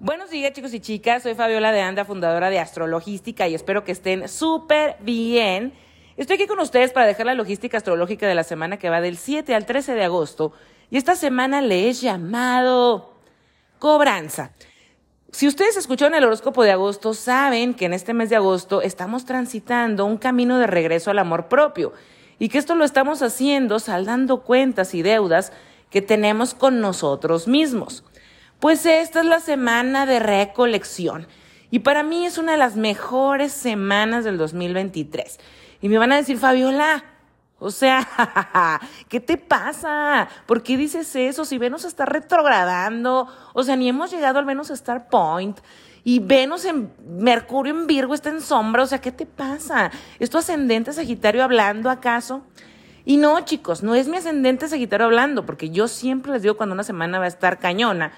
Buenos días chicos y chicas, soy Fabiola de Anda, fundadora de Astrologística y espero que estén súper bien. Estoy aquí con ustedes para dejar la logística astrológica de la semana que va del 7 al 13 de agosto y esta semana le he llamado cobranza. Si ustedes escucharon el horóscopo de agosto, saben que en este mes de agosto estamos transitando un camino de regreso al amor propio y que esto lo estamos haciendo saldando cuentas y deudas que tenemos con nosotros mismos. Pues esta es la semana de recolección y para mí es una de las mejores semanas del 2023. Y me van a decir, Fabiola, o sea, ¿qué te pasa? ¿Por qué dices eso? Si Venus está retrogradando, o sea, ni hemos llegado al Venus Star Point. Y Venus en Mercurio en Virgo está en sombra, o sea, ¿qué te pasa? ¿Es tu ascendente Sagitario hablando acaso? Y no, chicos, no es mi ascendente Sagitario hablando, porque yo siempre les digo cuando una semana va a estar cañona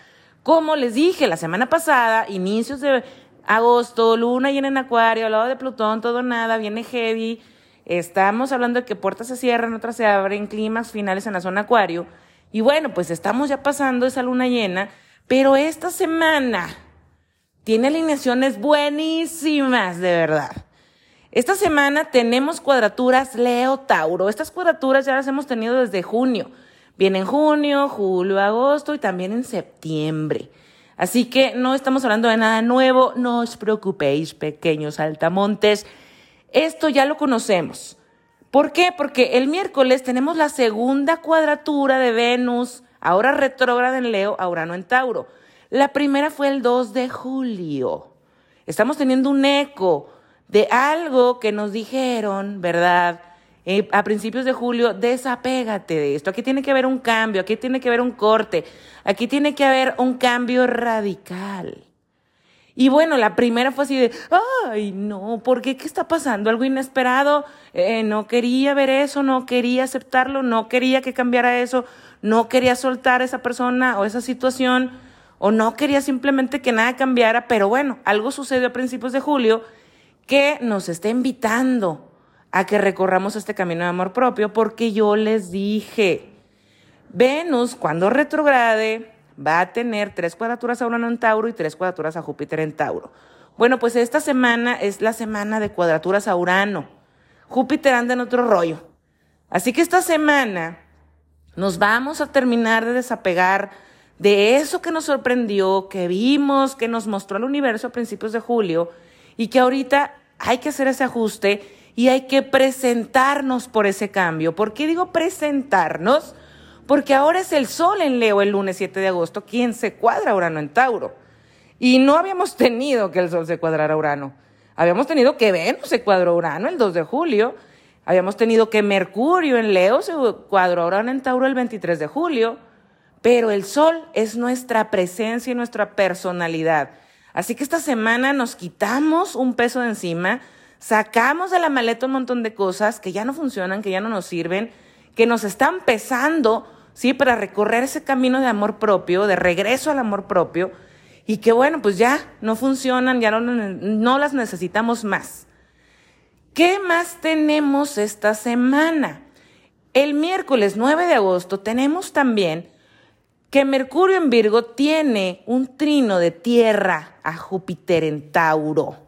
como les dije la semana pasada, inicios de agosto, luna llena en acuario, al lado de Plutón, todo nada, viene heavy. Estamos hablando de que puertas se cierran, otras se abren, climas finales en la zona acuario. Y bueno, pues estamos ya pasando esa luna llena, pero esta semana tiene alineaciones buenísimas, de verdad. Esta semana tenemos cuadraturas Leo-Tauro. Estas cuadraturas ya las hemos tenido desde junio. Viene en junio, julio, agosto y también en septiembre. Así que no estamos hablando de nada nuevo, no os preocupéis, pequeños altamontes. Esto ya lo conocemos. ¿Por qué? Porque el miércoles tenemos la segunda cuadratura de Venus, ahora retrógrada en Leo, ahora no en Tauro. La primera fue el 2 de julio. Estamos teniendo un eco de algo que nos dijeron, ¿verdad? Eh, a principios de julio, desapégate de esto. Aquí tiene que haber un cambio, aquí tiene que haber un corte, aquí tiene que haber un cambio radical. Y bueno, la primera fue así de, ay, no, ¿por qué? ¿Qué está pasando? ¿Algo inesperado? Eh, no quería ver eso, no quería aceptarlo, no quería que cambiara eso, no quería soltar a esa persona o esa situación, o no quería simplemente que nada cambiara, pero bueno, algo sucedió a principios de julio que nos está invitando a que recorramos este camino de amor propio, porque yo les dije, Venus cuando retrograde va a tener tres cuadraturas a Urano en Tauro y tres cuadraturas a Júpiter en Tauro. Bueno, pues esta semana es la semana de cuadraturas a Urano. Júpiter anda en otro rollo. Así que esta semana nos vamos a terminar de desapegar de eso que nos sorprendió, que vimos, que nos mostró el universo a principios de julio y que ahorita hay que hacer ese ajuste y hay que presentarnos por ese cambio. ¿Por qué digo presentarnos? Porque ahora es el sol en Leo el lunes 7 de agosto quien se cuadra Urano en Tauro. Y no habíamos tenido que el sol se cuadrara Urano. Habíamos tenido que Venus se cuadró Urano el 2 de julio. Habíamos tenido que Mercurio en Leo se cuadró Urano en Tauro el 23 de julio. Pero el sol es nuestra presencia y nuestra personalidad. Así que esta semana nos quitamos un peso de encima, sacamos de la maleta un montón de cosas que ya no funcionan, que ya no nos sirven, que nos están pesando, ¿sí? Para recorrer ese camino de amor propio, de regreso al amor propio, y que bueno, pues ya no funcionan, ya no, no las necesitamos más. ¿Qué más tenemos esta semana? El miércoles 9 de agosto tenemos también que Mercurio en Virgo tiene un trino de tierra a Júpiter en Tauro.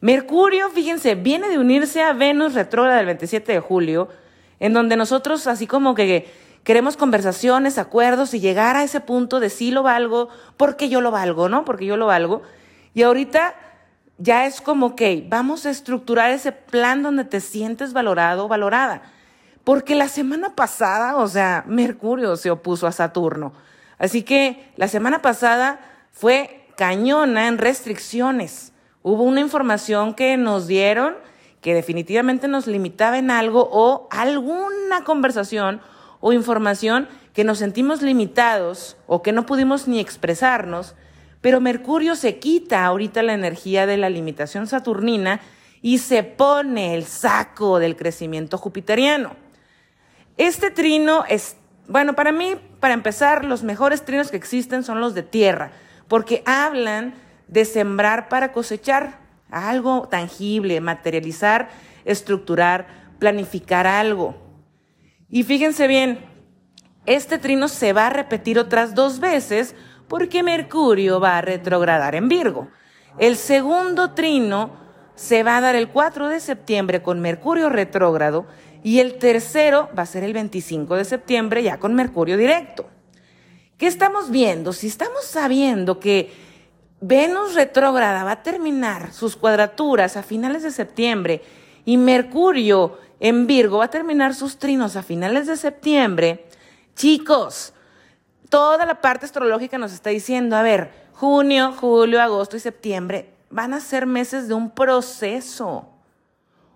Mercurio, fíjense, viene de unirse a Venus retrógrada del 27 de julio, en donde nosotros así como que queremos conversaciones, acuerdos y llegar a ese punto de sí lo valgo, porque yo lo valgo, ¿no? Porque yo lo valgo. Y ahorita ya es como que vamos a estructurar ese plan donde te sientes valorado o valorada. Porque la semana pasada, o sea, Mercurio se opuso a Saturno. Así que la semana pasada fue cañona en restricciones. Hubo una información que nos dieron que definitivamente nos limitaba en algo o alguna conversación o información que nos sentimos limitados o que no pudimos ni expresarnos, pero Mercurio se quita ahorita la energía de la limitación saturnina y se pone el saco del crecimiento jupiteriano. Este trino es, bueno, para mí, para empezar, los mejores trinos que existen son los de tierra, porque hablan de sembrar para cosechar algo tangible, materializar, estructurar, planificar algo. Y fíjense bien, este trino se va a repetir otras dos veces porque Mercurio va a retrogradar en Virgo. El segundo trino se va a dar el 4 de septiembre con Mercurio retrógrado y el tercero va a ser el 25 de septiembre ya con Mercurio directo. ¿Qué estamos viendo? Si estamos sabiendo que Venus retrógrada va a terminar sus cuadraturas a finales de septiembre y Mercurio en Virgo va a terminar sus trinos a finales de septiembre, chicos, toda la parte astrológica nos está diciendo, a ver, junio, julio, agosto y septiembre van a ser meses de un proceso,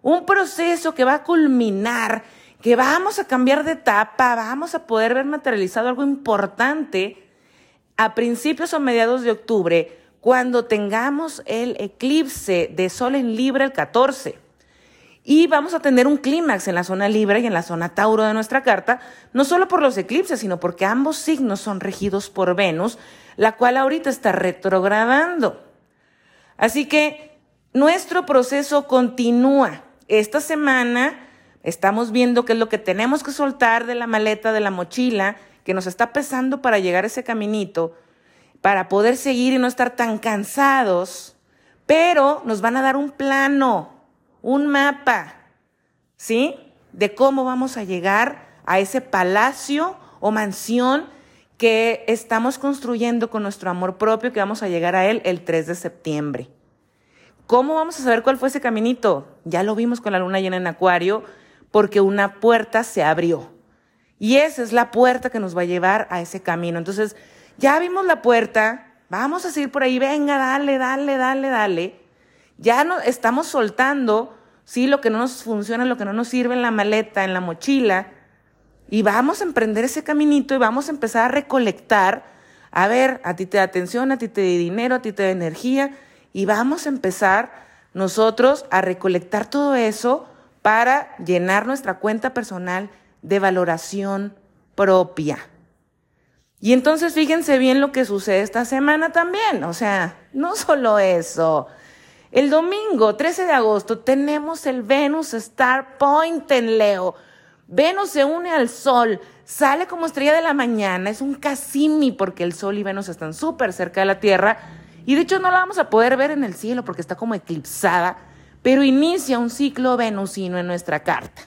un proceso que va a culminar, que vamos a cambiar de etapa, vamos a poder ver materializado algo importante a principios o mediados de octubre, cuando tengamos el eclipse de Sol en Libra el 14. Y vamos a tener un clímax en la zona Libra y en la zona Tauro de nuestra carta, no solo por los eclipses, sino porque ambos signos son regidos por Venus, la cual ahorita está retrogradando. Así que nuestro proceso continúa. Esta semana estamos viendo qué es lo que tenemos que soltar de la maleta, de la mochila, que nos está pesando para llegar a ese caminito, para poder seguir y no estar tan cansados, pero nos van a dar un plano un mapa, ¿sí? De cómo vamos a llegar a ese palacio o mansión que estamos construyendo con nuestro amor propio, que vamos a llegar a él el 3 de septiembre. ¿Cómo vamos a saber cuál fue ese caminito? Ya lo vimos con la luna llena en Acuario, porque una puerta se abrió. Y esa es la puerta que nos va a llevar a ese camino. Entonces, ya vimos la puerta, vamos a seguir por ahí, venga, dale, dale, dale, dale ya no estamos soltando, sí, lo que no nos funciona, lo que no nos sirve en la maleta, en la mochila, y vamos a emprender ese caminito y vamos a empezar a recolectar. A ver, a ti te da atención, a ti te da dinero, a ti te da energía, y vamos a empezar nosotros a recolectar todo eso para llenar nuestra cuenta personal de valoración propia. Y entonces fíjense bien lo que sucede esta semana también, o sea, no solo eso, el domingo 13 de agosto tenemos el Venus Star Point en Leo. Venus se une al Sol, sale como estrella de la mañana, es un casimi porque el Sol y Venus están súper cerca de la Tierra y de hecho no la vamos a poder ver en el cielo porque está como eclipsada, pero inicia un ciclo venusino en nuestra carta.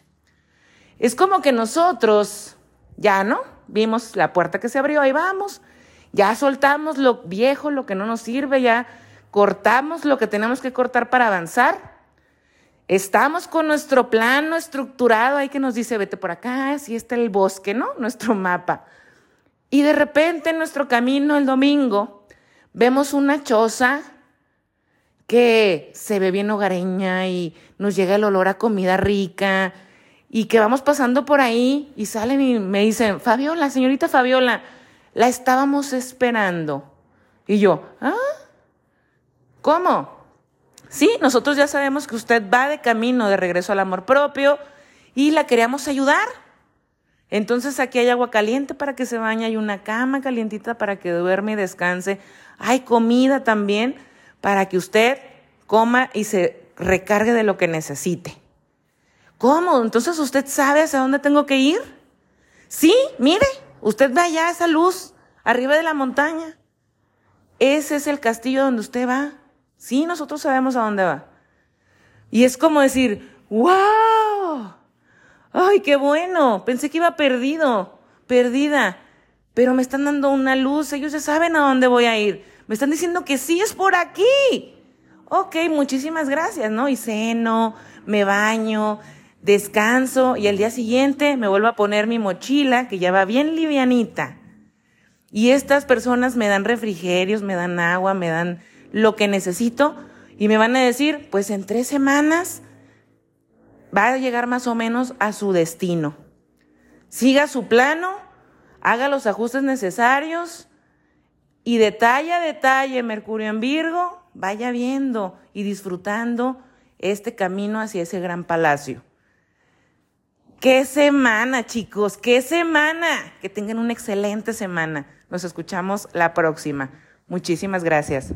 Es como que nosotros, ya no, vimos la puerta que se abrió, ahí vamos, ya soltamos lo viejo, lo que no nos sirve, ya cortamos lo que tenemos que cortar para avanzar. Estamos con nuestro plano estructurado ahí que nos dice, vete por acá, así está el bosque, ¿no? Nuestro mapa. Y de repente en nuestro camino el domingo vemos una choza que se ve bien hogareña y nos llega el olor a comida rica y que vamos pasando por ahí y salen y me dicen, Fabiola, señorita Fabiola, la estábamos esperando. Y yo, ¿ah? ¿Cómo? Sí, nosotros ya sabemos que usted va de camino de regreso al amor propio y la queríamos ayudar. Entonces aquí hay agua caliente para que se bañe, hay una cama calientita para que duerme y descanse, hay comida también para que usted coma y se recargue de lo que necesite. ¿Cómo? Entonces usted sabe hacia dónde tengo que ir. Sí, mire, usted ve allá esa luz arriba de la montaña. Ese es el castillo donde usted va. Sí, nosotros sabemos a dónde va. Y es como decir, wow, ay, qué bueno, pensé que iba perdido, perdida, pero me están dando una luz, ellos ya saben a dónde voy a ir, me están diciendo que sí es por aquí. Ok, muchísimas gracias, ¿no? Y ceno, me baño, descanso y al día siguiente me vuelvo a poner mi mochila que ya va bien livianita. Y estas personas me dan refrigerios, me dan agua, me dan lo que necesito y me van a decir, pues en tres semanas va a llegar más o menos a su destino. Siga su plano, haga los ajustes necesarios y detalle a detalle Mercurio en Virgo, vaya viendo y disfrutando este camino hacia ese gran palacio. ¡Qué semana, chicos! ¡Qué semana! Que tengan una excelente semana. Nos escuchamos la próxima. Muchísimas gracias.